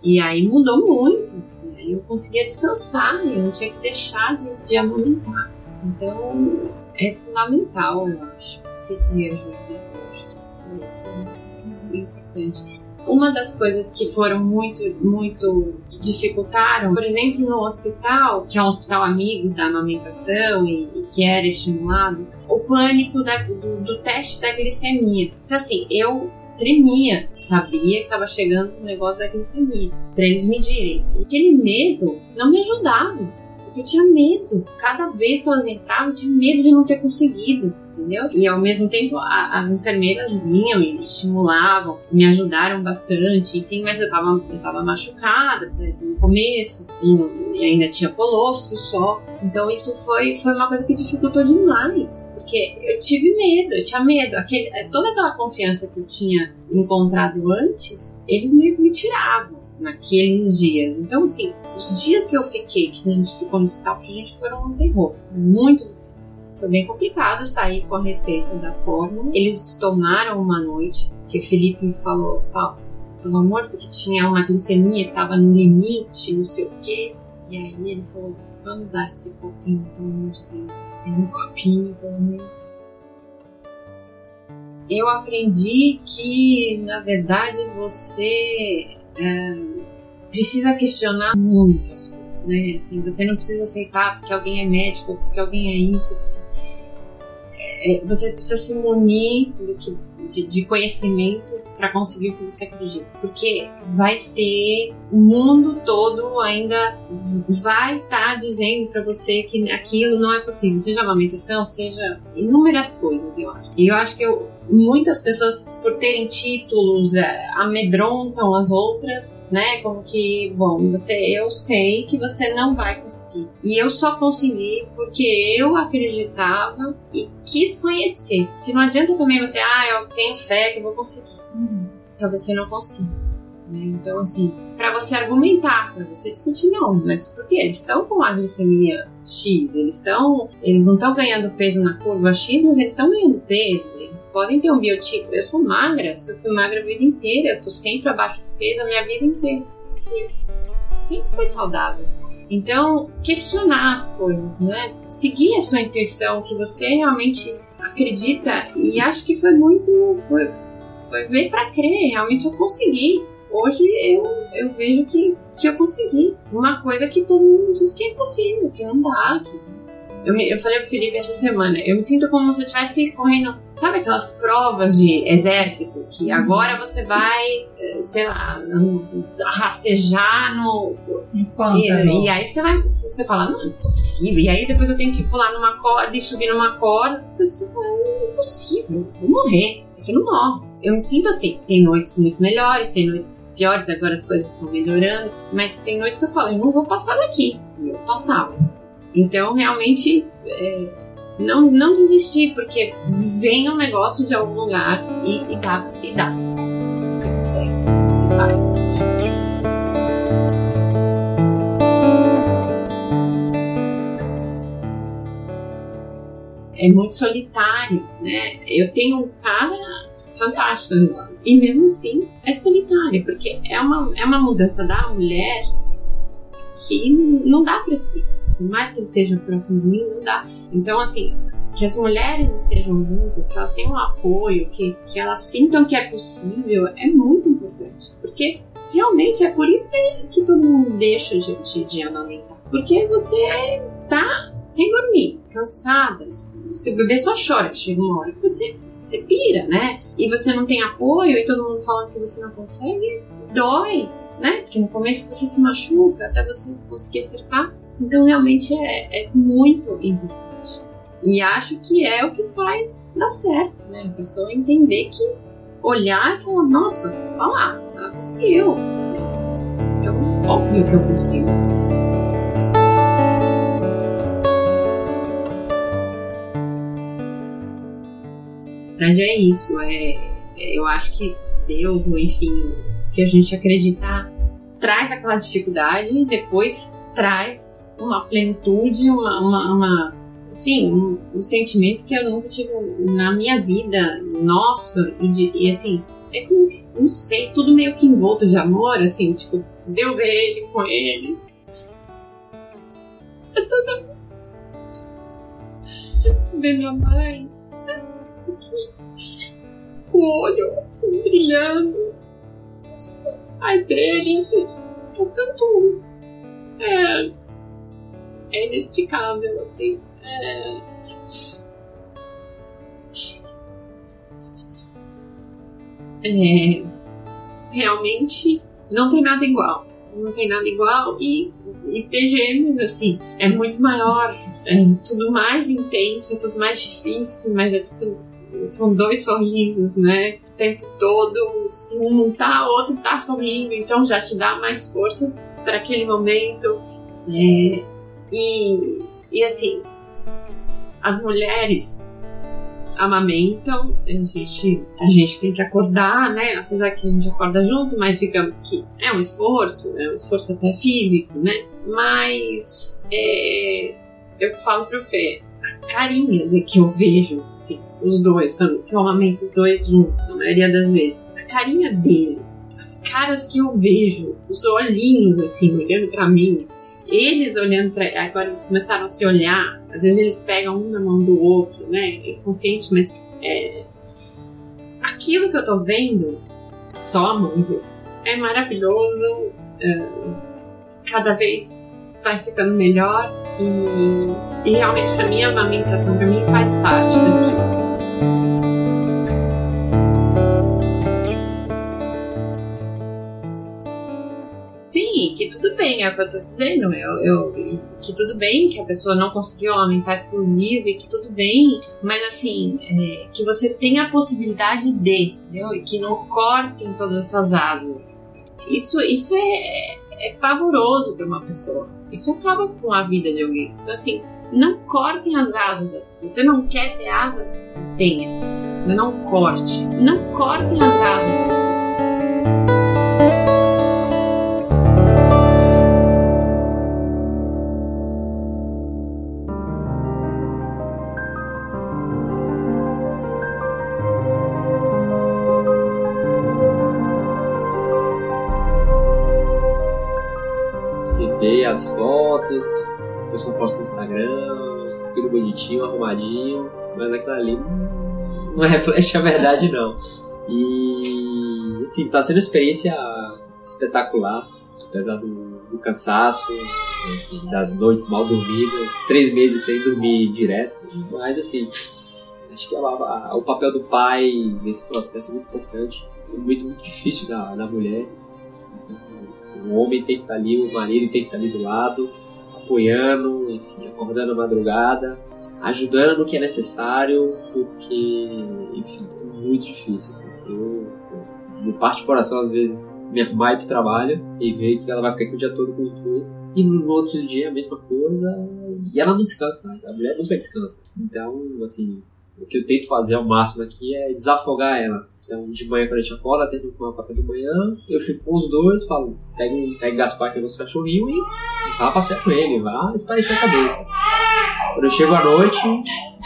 E aí mudou muito. Aí eu conseguia descansar e eu não tinha que deixar de, de amamentar. Então é fundamental, eu acho, pedir ajuda. Eu acho que foi, foi muito importante. Uma das coisas que foram muito, muito dificultaram, por exemplo, no hospital, que é um hospital amigo da amamentação e, e que era estimulado, o pânico da, do, do teste da glicemia. Então, assim, eu tremia, sabia que estava chegando o negócio da glicemia, para eles medirem. E aquele medo não me ajudava. Porque eu tinha medo. Cada vez que elas entravam, eu tinha medo de não ter conseguido entendeu? E ao mesmo tempo a, as enfermeiras vinham e estimulavam, me ajudaram bastante, enfim, mas eu tava, eu tava machucada né, no começo e, ainda tinha colostro só. Então isso foi, foi uma coisa que dificultou demais, porque eu tive medo, eu tinha medo. Aquele, é, toda aquela confiança que eu tinha encontrado antes, eles me tiravam naqueles dias. Então, assim, os dias que eu fiquei, que a gente ficou no hospital, pra gente foram um terror. Muito foi bem complicado sair com a receita da fórmula. Eles tomaram uma noite, que o Felipe falou, Paulo, pelo amor, porque tinha uma glicemia que estava no limite, não sei o quê. E aí ele falou, vamos dar esse copinho, pelo amor de Deus. Tem um copinho, pelo amor eu aprendi que, na verdade, você é, precisa questionar muitas coisas, né? Assim, você não precisa aceitar porque alguém é médico, porque alguém é isso, é, você precisa se munir que, de, de, conhecimento para conseguir o que você acredita. Porque vai ter o mundo todo ainda vai estar tá dizendo para você que aquilo não é possível, seja amamentação, seja inúmeras coisas, eu acho. E eu acho que eu, muitas pessoas, por terem títulos, é, amedrontam as outras, né? Como que, bom, você, eu sei que você não vai conseguir. E eu só consegui porque eu acreditava e quis conhecer. Que não adianta também você, ah, eu tenho fé que eu vou conseguir. Uhum. Talvez você não consiga. Né? Então, assim, para você argumentar, para você discutir, não, mas por que? Eles estão com a glicemia X, eles estão, eles não estão ganhando peso na curva X, mas eles estão ganhando peso, eles podem ter um biotipo. Eu sou magra, eu fui magra a vida inteira, eu tô sempre abaixo do peso a minha vida inteira. E sempre foi saudável. Então, questionar as coisas, né? Seguir a sua intuição, que você realmente acredita, e acho que foi muito. Foi, foi bem para crer, realmente eu consegui hoje eu, eu vejo que, que eu consegui. Uma coisa que todo mundo diz que é impossível, que não dá. Que... Eu, me, eu falei pro Felipe essa semana, eu me sinto como se eu estivesse correndo, sabe aquelas provas de exército, que uhum. agora você vai, eh, sei lá, rastejar no. E, e, aí você vai, você fala, não, é impossível. E aí depois eu tenho que pular numa corda e subir numa corda. Você, você fala, é impossível, vou morrer. Você não morre eu me sinto assim. Tem noites muito melhores, tem noites piores, agora as coisas estão melhorando, mas tem noites que eu falo, eu não vou passar daqui. E eu passava. Então, realmente, é, não, não desistir, porque vem um negócio de algum lugar e, e dá, e dá. Você consegue, você faz. É muito solitário, né? Eu tenho um cara fantástico. E mesmo assim é solitário, porque é uma, é uma mudança da mulher que não dá para explicar. Por mais que ele esteja próximo de mim, não dá. Então, assim, que as mulheres estejam juntas, que elas tenham um apoio, que, que elas sintam que é possível, é muito importante. Porque realmente é por isso que, que todo mundo deixa de, de, de amamentar. Porque você tá sem dormir, cansada, seu bebê só chora, chega uma hora que você, você pira, né? E você não tem apoio e todo mundo falando que você não consegue, dói, né? Porque no começo você se machuca até você conseguir acertar. Então realmente é, é muito importante. E acho que é o que faz dar certo, né? A pessoa entender que olhar e falar, nossa, olha lá, ela conseguiu. Então, óbvio que eu consigo. verdade é isso. É, é, eu acho que Deus, ou enfim, o que a gente acreditar, traz aquela dificuldade e depois traz uma plenitude, uma, uma, uma enfim, um, um, sentimento que eu nunca tive na minha vida, nossa, e, de, e assim, é como que, não sei, tudo meio que envolto de amor, assim, tipo, deu ver ele com ele. É toda. Ver minha mãe com o olho assim brilhando. Os pais dele, enfim. É tanto. É. É inexplicável, assim. É. É, realmente não tem nada igual. Não tem nada igual e, e ter gêmeos, assim, é muito maior, é tudo mais intenso, é tudo mais difícil, mas é tudo são dois sorrisos, né? O tempo todo, se um não tá, o outro tá sorrindo, então já te dá mais força para aquele momento. É, e, e assim, as mulheres amamentam, a gente, a gente tem que acordar, né? Apesar que a gente acorda junto, mas digamos que é um esforço, é um esforço até físico, né? Mas é, eu falo pro Fê, a carinha que eu vejo os dois, quando eu amamento os dois juntos, a maioria das vezes. A carinha deles, as caras que eu vejo, os olhinhos assim, olhando para mim, eles olhando para agora eles começaram a se olhar, às vezes eles pegam um na mão do outro, né? É consciente, mas é, aquilo que eu tô vendo, só vê. É maravilhoso, é, cada vez vai ficando melhor e, e realmente para mim a amamentação para mim faz parte daquilo. Que tudo bem, é o que eu tô dizendo. Eu, eu, que tudo bem que a pessoa não conseguiu aumentar exclusivo e que tudo bem, mas assim, é, que você tenha a possibilidade de, entendeu? E que não cortem todas as suas asas. Isso, isso é, é pavoroso para uma pessoa. Isso acaba com a vida de alguém. Então, assim, não cortem as asas das pessoas. Você não quer ter asas? Tenha. Mas não corte. Não cortem as asas das pessoas. Bonitinho, arrumadinho, mas aquilo ali não reflete a verdade não. E assim, tá sendo uma experiência espetacular, apesar do, do cansaço, das noites mal dormidas, três meses sem dormir direto, mas assim, acho que a, a, o papel do pai nesse processo é muito importante, muito, muito difícil da, da mulher o homem tem que estar tá ali, o marido tem que estar tá ali do lado, apoiando, enfim, acordando a madrugada, ajudando no que é necessário, porque, enfim, é muito difícil. Assim. Eu, me parte o coração às vezes arrumar para o trabalho e ver que ela vai ficar aqui o dia todo com os dois. E no outro dia a mesma coisa. E ela não descansa, né? a mulher nunca descansa. Então, assim, o que eu tento fazer ao máximo aqui é desafogar ela. Então, de manhã, quando a gente acorda, tento tomar o café da manhã, eu fico com os dois, falo, pega, pega Gaspar, que é nosso cachorrinho, e vá passear com ele, vá espairecer a cabeça. Quando eu chego à noite,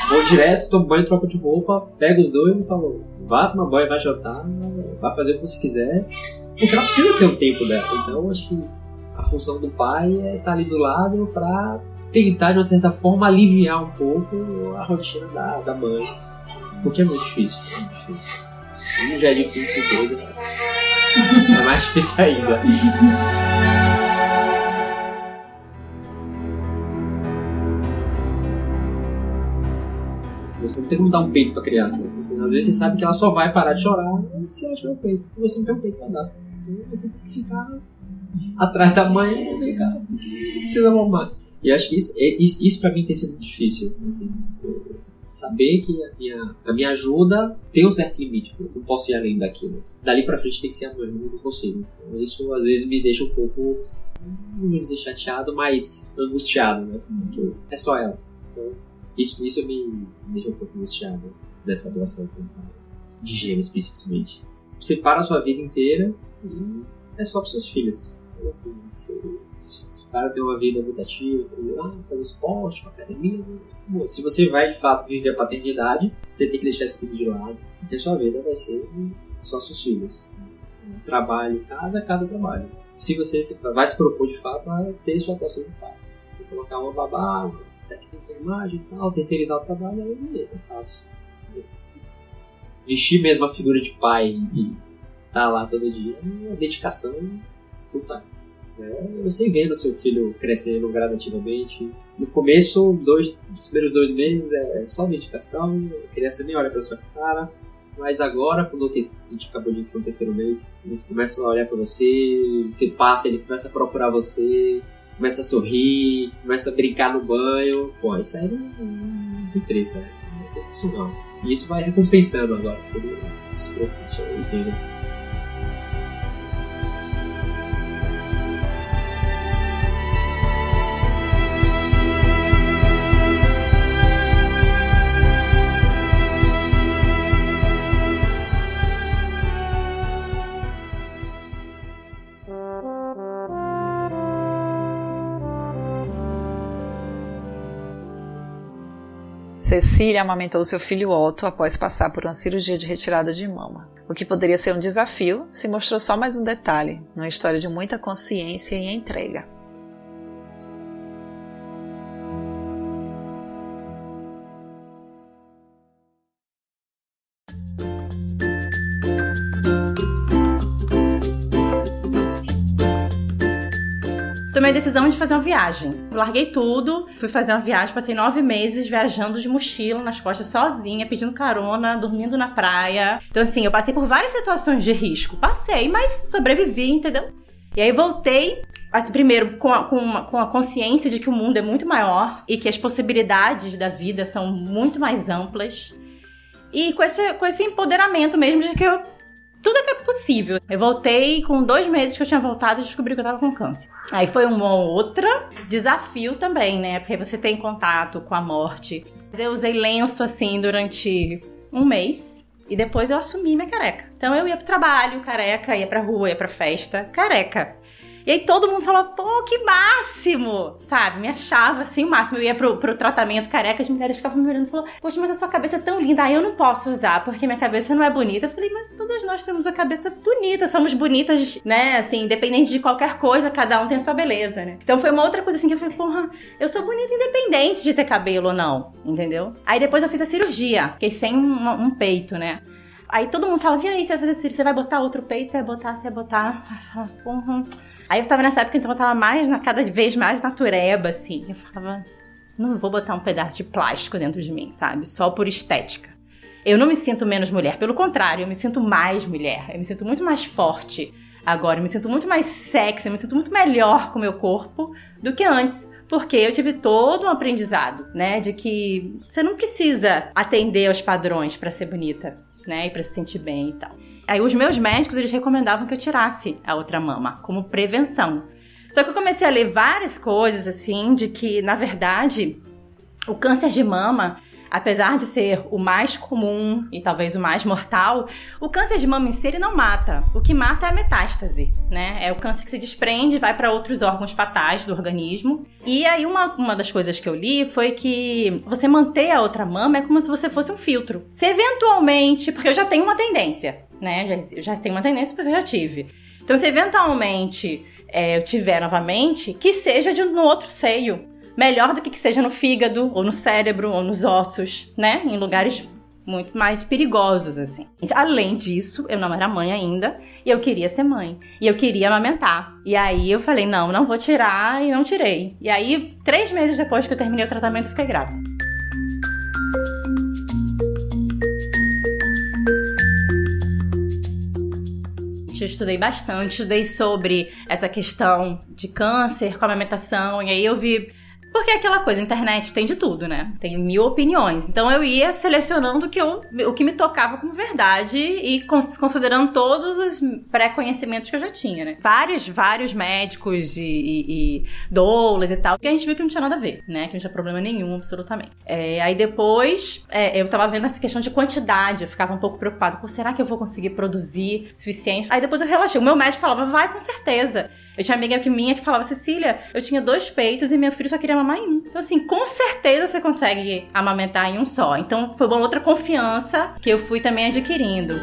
vou direto, tomo banho, troco de roupa, pego os dois e falo, vá tomar banho, vai jantar, vai fazer o que você quiser, porque ela precisa ter um tempo dela. Então, acho que a função do pai é estar ali do lado para tentar, de uma certa forma, aliviar um pouco a rotina da, da mãe, porque é muito difícil, é muito difícil. Um já é difícil, dois é mais difícil ainda. Você não tem como dar um peito pra criança. Né? Às vezes você sabe que ela só vai parar de chorar se ela tiver um peito. E você não tem um peito pra dar. Então você tem que ficar atrás da mãe e ficar. Precisa mamar. E acho que isso, isso, isso pra mim tem sido difícil. Assim, saber que a minha, a minha ajuda tem um certo limite. Eu não posso ir além daquilo. Dali pra frente tem que ser a mãe, eu não consigo. Então, isso às vezes me deixa um pouco, não vou dizer chateado, mas angustiado, né? Porque é só ela. Então, isso, isso me, deixa um pouco angustiado dessa doação de gêmeos, principalmente. Você para a sua vida inteira e é só para seus filhos. Então, assim, você, se o cara tem uma vida muito ativa, ah, fazer esporte, uma academia, se você vai de fato viver a paternidade, você tem que deixar isso tudo de lado, porque a sua vida vai ser só seus filhos. Trabalho, casa, casa, trabalho. Se você vai se propor de fato a ter sua atuação de pai, você colocar uma babá, uma técnica de enfermagem e tal, terceirizar o trabalho, aí beleza, fácil. Mas vestir mesmo a figura de pai e tá lá todo dia é dedicação full time. É, você vendo seu filho crescendo gradativamente. No começo, dois, os primeiros dois meses é só dedicação, a criança nem olha pra sua cara. Mas agora, quando a gente acabou de ir terceiro mês, eles começam a olhar pra você, você passa, ele começa a procurar você, começa a sorrir, começa a brincar no banho. Pô, isso aí não, tem preço, né? é sensacional. E isso vai recompensando agora todo esse presente aí, entendeu? Cecília amamentou seu filho Otto após passar por uma cirurgia de retirada de mama. O que poderia ser um desafio se mostrou só mais um detalhe, numa história de muita consciência e entrega. Fazer uma viagem. Larguei tudo, fui fazer uma viagem, passei nove meses viajando de mochila nas costas sozinha, pedindo carona, dormindo na praia. Então, assim, eu passei por várias situações de risco. Passei, mas sobrevivi, entendeu? E aí voltei assim, primeiro, com a, com, uma, com a consciência de que o mundo é muito maior e que as possibilidades da vida são muito mais amplas. E com esse, com esse empoderamento mesmo de que eu tudo que é possível. Eu voltei com dois meses que eu tinha voltado e descobri que eu tava com câncer. Aí foi um outro desafio também, né? Porque você tem contato com a morte. Eu usei lenço assim durante um mês. E depois eu assumi minha careca. Então eu ia pro trabalho, careca, ia pra rua, ia pra festa, careca. E aí todo mundo falou, pô, que máximo! Sabe? Me achava assim o máximo. Eu ia pro, pro tratamento careca, as mulheres ficavam me olhando e falavam, poxa, mas a sua cabeça é tão linda. Aí eu não posso usar, porque minha cabeça não é bonita. Eu falei, mas todas nós temos a cabeça bonita, somos bonitas, né? Assim, independente de qualquer coisa, cada um tem a sua beleza, né? Então foi uma outra coisa assim que eu falei, porra, eu sou bonita independente de ter cabelo ou não, entendeu? Aí depois eu fiz a cirurgia, fiquei sem um, um peito, né? Aí todo mundo fala, e aí, você vai fazer cirurgia, você vai botar outro peito, você vai botar, você vai botar. Porra. Aí eu tava nessa época, então eu tava mais, na, cada vez mais natureba, assim. Eu falava, não vou botar um pedaço de plástico dentro de mim, sabe? Só por estética. Eu não me sinto menos mulher, pelo contrário, eu me sinto mais mulher. Eu me sinto muito mais forte agora, eu me sinto muito mais sexy, eu me sinto muito melhor com o meu corpo do que antes. Porque eu tive todo um aprendizado, né? De que você não precisa atender aos padrões para ser bonita, né? E pra se sentir bem e tal. Aí os meus médicos, eles recomendavam que eu tirasse a outra mama, como prevenção. Só que eu comecei a ler várias coisas, assim, de que, na verdade, o câncer de mama, apesar de ser o mais comum e talvez o mais mortal, o câncer de mama em si não mata. O que mata é a metástase, né? É o câncer que se desprende, vai para outros órgãos fatais do organismo. E aí uma, uma das coisas que eu li foi que você manter a outra mama é como se você fosse um filtro. Se eventualmente, porque eu já tenho uma tendência, né? Já, já tenho uma tendência porque eu já tive. Então, se eventualmente é, eu tiver novamente, que seja de, no outro seio melhor do que que seja no fígado, ou no cérebro, ou nos ossos, né? Em lugares muito mais perigosos, assim. Além disso, eu não era mãe ainda e eu queria ser mãe. E eu queria amamentar. E aí eu falei, não, não vou tirar e não tirei. E aí, três meses depois que eu terminei o tratamento, fiquei grávida. Eu estudei bastante, estudei sobre essa questão de câncer com amamentação, e aí eu vi porque é aquela coisa, internet tem de tudo, né? Tem mil opiniões. Então eu ia selecionando o que, eu, o que me tocava como verdade e considerando todos os pré-conhecimentos que eu já tinha, né? Vários, vários médicos e, e, e doulas e tal, que a gente viu que não tinha nada a ver, né? Que não tinha problema nenhum, absolutamente. É, aí depois, é, eu tava vendo essa questão de quantidade, eu ficava um pouco preocupada. Pô, será que eu vou conseguir produzir suficiente? Aí depois eu relaxei. O meu médico falava, vai com certeza. Eu tinha amiga que minha que falava, Cecília, eu tinha dois peitos e meu filho só queria mamar em um. Então, assim, com certeza você consegue amamentar em um só. Então, foi uma outra confiança que eu fui também adquirindo.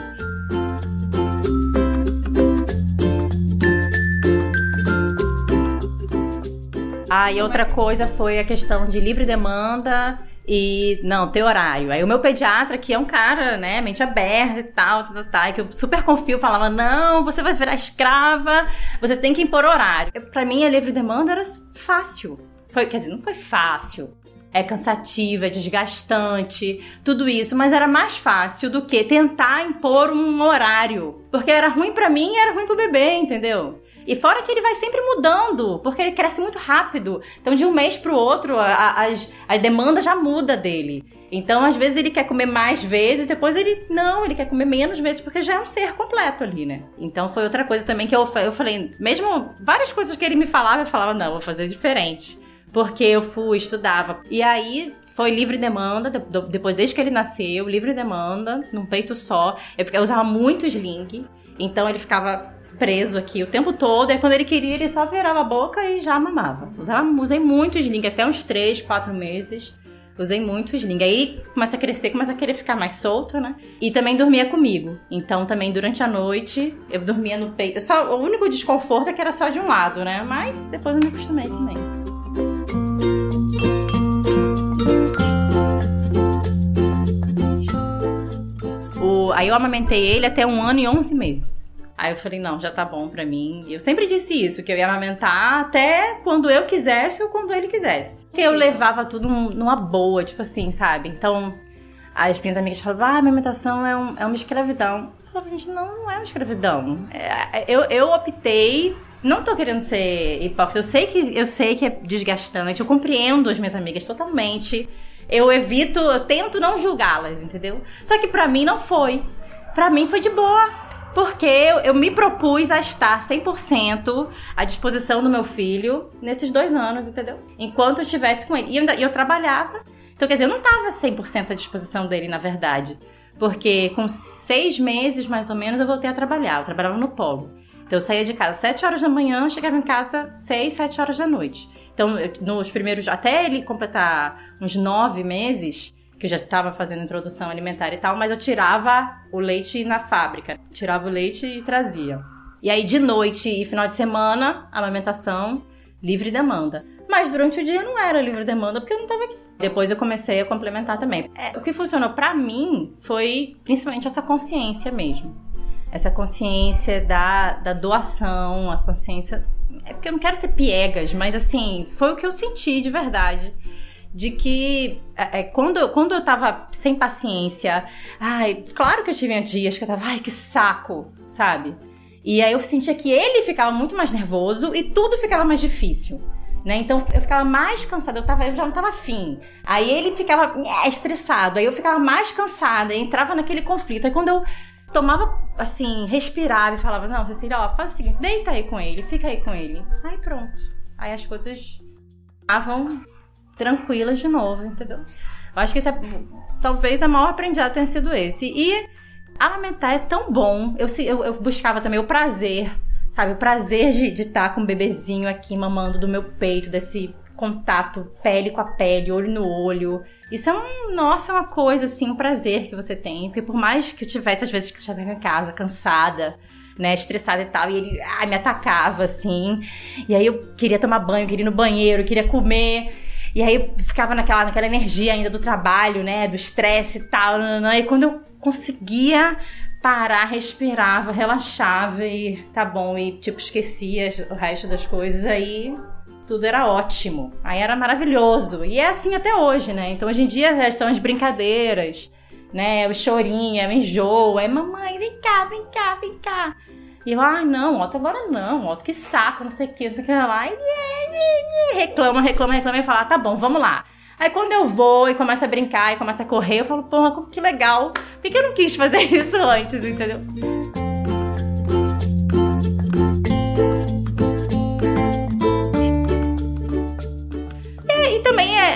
Ah, e outra coisa foi a questão de livre demanda e não, ter horário. Aí o meu pediatra, que é um cara, né, mente aberta e tal, tal, tal, que eu super confio, falava: não, você vai virar escrava, você tem que impor horário. Para mim, a livre demanda era fácil. Foi, quer dizer, não foi fácil. É cansativo, é desgastante, tudo isso, mas era mais fácil do que tentar impor um horário. Porque era ruim para mim e era ruim pro bebê, entendeu? E fora que ele vai sempre mudando, porque ele cresce muito rápido. Então, de um mês pro outro, a, a, a demanda já muda dele. Então, às vezes, ele quer comer mais vezes, depois ele. Não, ele quer comer menos vezes, porque já é um ser completo ali, né? Então, foi outra coisa também que eu, eu falei. Mesmo várias coisas que ele me falava, eu falava, não, vou fazer diferente. Porque eu fui, estudava. E aí, foi livre demanda, depois desde que ele nasceu, livre demanda, num peito só. Eu, usava muito sling, então ele ficava preso aqui o tempo todo. E quando ele queria, ele só virava a boca e já mamava. Usava, usei muito sling, até uns 3, 4 meses. Usei muito sling. Aí começa a crescer, começa a querer ficar mais solto, né? E também dormia comigo. Então também durante a noite eu dormia no peito. Só, o único desconforto é que era só de um lado, né? Mas depois eu me acostumei também. Aí eu amamentei ele até um ano e 11 meses. Aí eu falei, não, já tá bom pra mim. Eu sempre disse isso, que eu ia amamentar até quando eu quisesse ou quando ele quisesse. Que eu levava tudo numa boa, tipo assim, sabe? Então, as minhas amigas falavam, ah, a amamentação é, um, é uma escravidão. Eu falava, gente, não, não é uma escravidão. É, eu, eu optei não tô querendo ser hipócrita. Eu sei que eu sei que é desgastante. Eu compreendo as minhas amigas totalmente. Eu evito, eu tento não julgá-las, entendeu? Só que para mim não foi. Para mim foi de boa. Porque eu, eu me propus a estar 100% à disposição do meu filho nesses dois anos, entendeu? Enquanto eu estivesse com ele. E eu, eu trabalhava. Então, quer dizer, eu não estava 100% à disposição dele, na verdade. Porque com seis meses, mais ou menos, eu voltei a trabalhar. Eu trabalhava no polo. Então, eu saía de casa 7 horas da manhã, chegava em casa 6, 7 horas da noite. Então, eu, nos primeiros... Até ele completar uns nove meses que eu já estava fazendo introdução alimentar e tal, mas eu tirava o leite na fábrica. Tirava o leite e trazia. E aí, de noite e final de semana, amamentação, livre demanda. Mas durante o dia não era livre demanda porque eu não estava aqui. Depois eu comecei a complementar também. É, o que funcionou para mim foi principalmente essa consciência mesmo. Essa consciência da, da doação, a consciência. É porque eu não quero ser piegas, mas assim, foi o que eu senti de verdade de que é, é, quando, quando eu tava sem paciência, ai, claro que eu tive dias que eu tava, ai, que saco, sabe? E aí eu sentia que ele ficava muito mais nervoso e tudo ficava mais difícil. Né? Então eu ficava mais cansada, eu, tava, eu já não tava afim. Aí ele ficava é, estressado, aí eu ficava mais cansada, entrava naquele conflito. Aí quando eu tomava, assim, respirava e falava: Não, Cecília, ó, faz o seguinte, deita aí com ele, fica aí com ele. Aí pronto. Aí as coisas estavam tranquilas de novo, entendeu? Eu acho que é, talvez a maior aprendizado tenha sido esse. E amamentar é tão bom. Eu, eu, eu buscava também o prazer, sabe? O prazer de estar tá com o bebezinho aqui mamando do meu peito, desse contato pele com a pele, olho no olho. Isso é um, nossa, é uma coisa assim, um prazer que você tem. Porque por mais que eu tivesse, às vezes, que eu estivesse em casa, cansada, né, estressada e tal, e ele ah, me atacava assim. E aí eu queria tomar banho, queria ir no banheiro, queria comer. E aí eu ficava naquela, naquela energia ainda do trabalho, né? Do estresse e tal. E quando eu conseguia parar, respirava, relaxava e tá bom, e tipo, esquecia o resto das coisas, aí tudo era ótimo. Aí era maravilhoso. E é assim até hoje, né? Então hoje em dia são as brincadeiras, né? O chorinho, o enjoo, é mamãe, vem cá, vem cá, vem cá. E eu, ai, ah, não, Otto, agora não, Otto, que saco, não sei o que, não sei o que lá. E reclama, reclama, reclama e fala, tá bom, vamos lá. Aí quando eu vou e começo a brincar e começo a correr, eu falo, porra, que legal. Por que eu não quis fazer isso antes, entendeu?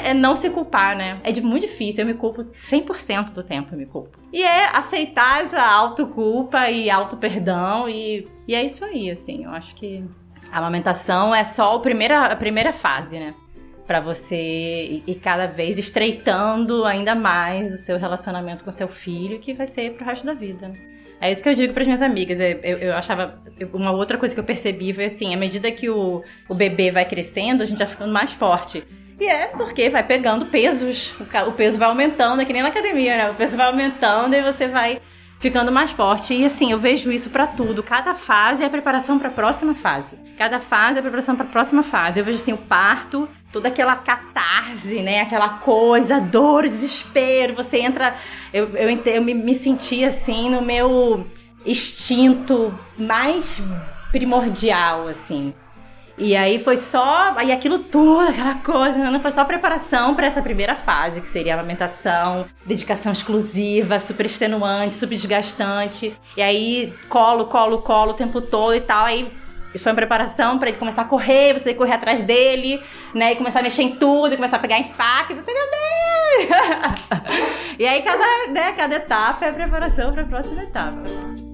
É, é, não se culpar, né? É de, muito difícil, eu me culpo 100% do tempo, eu me culpo. E é aceitar essa autoculpa e auto-perdão e, e é isso aí, assim, eu acho que a amamentação é só a primeira, a primeira fase, né? Para você ir cada vez estreitando ainda mais o seu relacionamento com seu filho, que vai ser pro resto da vida? É isso que eu digo para as minhas amigas. Eu, eu, eu, achava. Uma outra coisa que eu percebi foi assim: à medida que o, o bebê vai crescendo, a gente vai ficando mais forte. E é porque vai pegando pesos, o peso vai aumentando, é que nem na academia, né? O peso vai aumentando e você vai ficando mais forte. E assim, eu vejo isso para tudo. Cada fase é a preparação para a próxima fase. Cada fase é a preparação para a próxima fase. Eu vejo assim o parto, toda aquela catarse, né? Aquela coisa, dor, desespero. Você entra. Eu, eu, eu me, me senti assim no meu instinto mais primordial, assim. E aí foi só. Aí aquilo tudo, aquela coisa, não foi só preparação para essa primeira fase, que seria a amamentação, dedicação exclusiva, super extenuante, super desgastante. E aí colo, colo, colo o tempo todo e tal. Aí foi uma preparação para ele começar a correr, você correr atrás dele, né? E começar a mexer em tudo, começar a pegar em faca, e você, meu Deus! e aí cada, né, cada etapa é a preparação para a próxima etapa.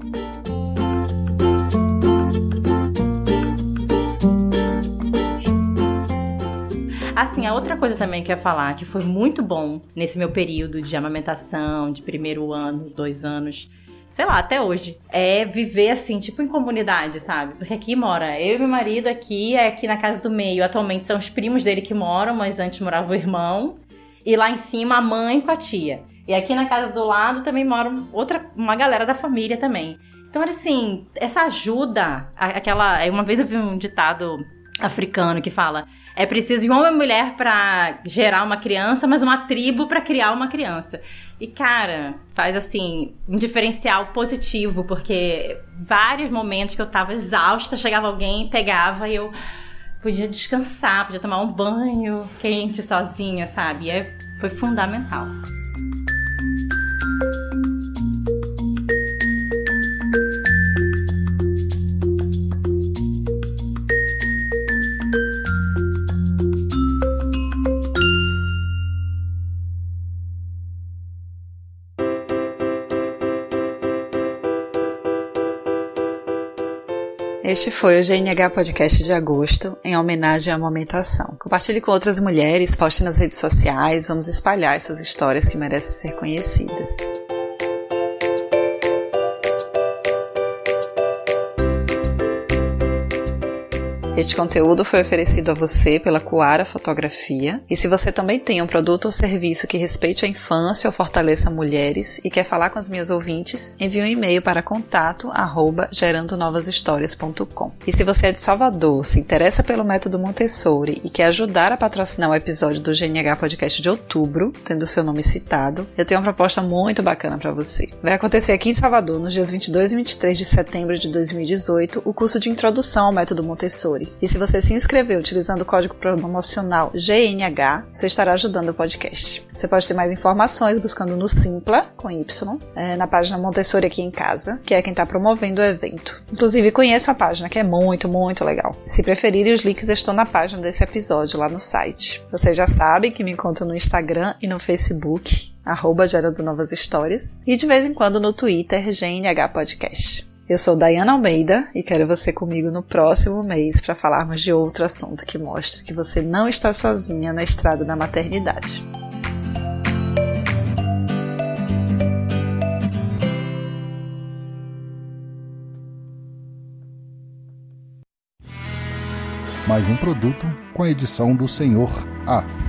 Assim, a outra coisa também que eu ia falar, que foi muito bom nesse meu período de amamentação, de primeiro ano, dois anos, sei lá, até hoje, é viver assim, tipo em comunidade, sabe? Porque aqui mora eu e meu marido aqui, é aqui na casa do meio. Atualmente são os primos dele que moram, mas antes morava o irmão. E lá em cima a mãe com a tia. E aqui na casa do lado também mora outra, uma galera da família também. Então, assim, essa ajuda, aquela. Uma vez eu vi um ditado africano que fala: é preciso de um homem e mulher para gerar uma criança, mas uma tribo para criar uma criança. E cara, faz assim um diferencial positivo, porque vários momentos que eu tava exausta, chegava alguém, pegava e eu podia descansar, podia tomar um banho quente sozinha, sabe? E é, foi fundamental. Este foi o GNH Podcast de agosto, em homenagem à amamentação. Compartilhe com outras mulheres, poste nas redes sociais, vamos espalhar essas histórias que merecem ser conhecidas. Este conteúdo foi oferecido a você pela Coara Fotografia. E se você também tem um produto ou serviço que respeite a infância ou fortaleça mulheres e quer falar com as minhas ouvintes, envie um e-mail para contato arroba gerandonovashistorias.com. E se você é de Salvador, se interessa pelo método Montessori e quer ajudar a patrocinar o episódio do GNH Podcast de outubro, tendo seu nome citado, eu tenho uma proposta muito bacana para você. Vai acontecer aqui em Salvador, nos dias 22 e 23 de setembro de 2018, o curso de introdução ao método Montessori e se você se inscrever utilizando o código promocional GNH, você estará ajudando o podcast. Você pode ter mais informações buscando no Simpla, com Y, é, na página Montessori aqui em casa, que é quem está promovendo o evento. Inclusive, conheça a página, que é muito, muito legal. Se preferirem, os links estão na página desse episódio lá no site. Vocês já sabem que me encontram no Instagram e no Facebook, arroba Gerando Novas Histórias, e de vez em quando no Twitter, GNH Podcast. Eu sou Dayana Almeida e quero você comigo no próximo mês para falarmos de outro assunto que mostra que você não está sozinha na estrada da maternidade. Mais um produto com a edição do Senhor A.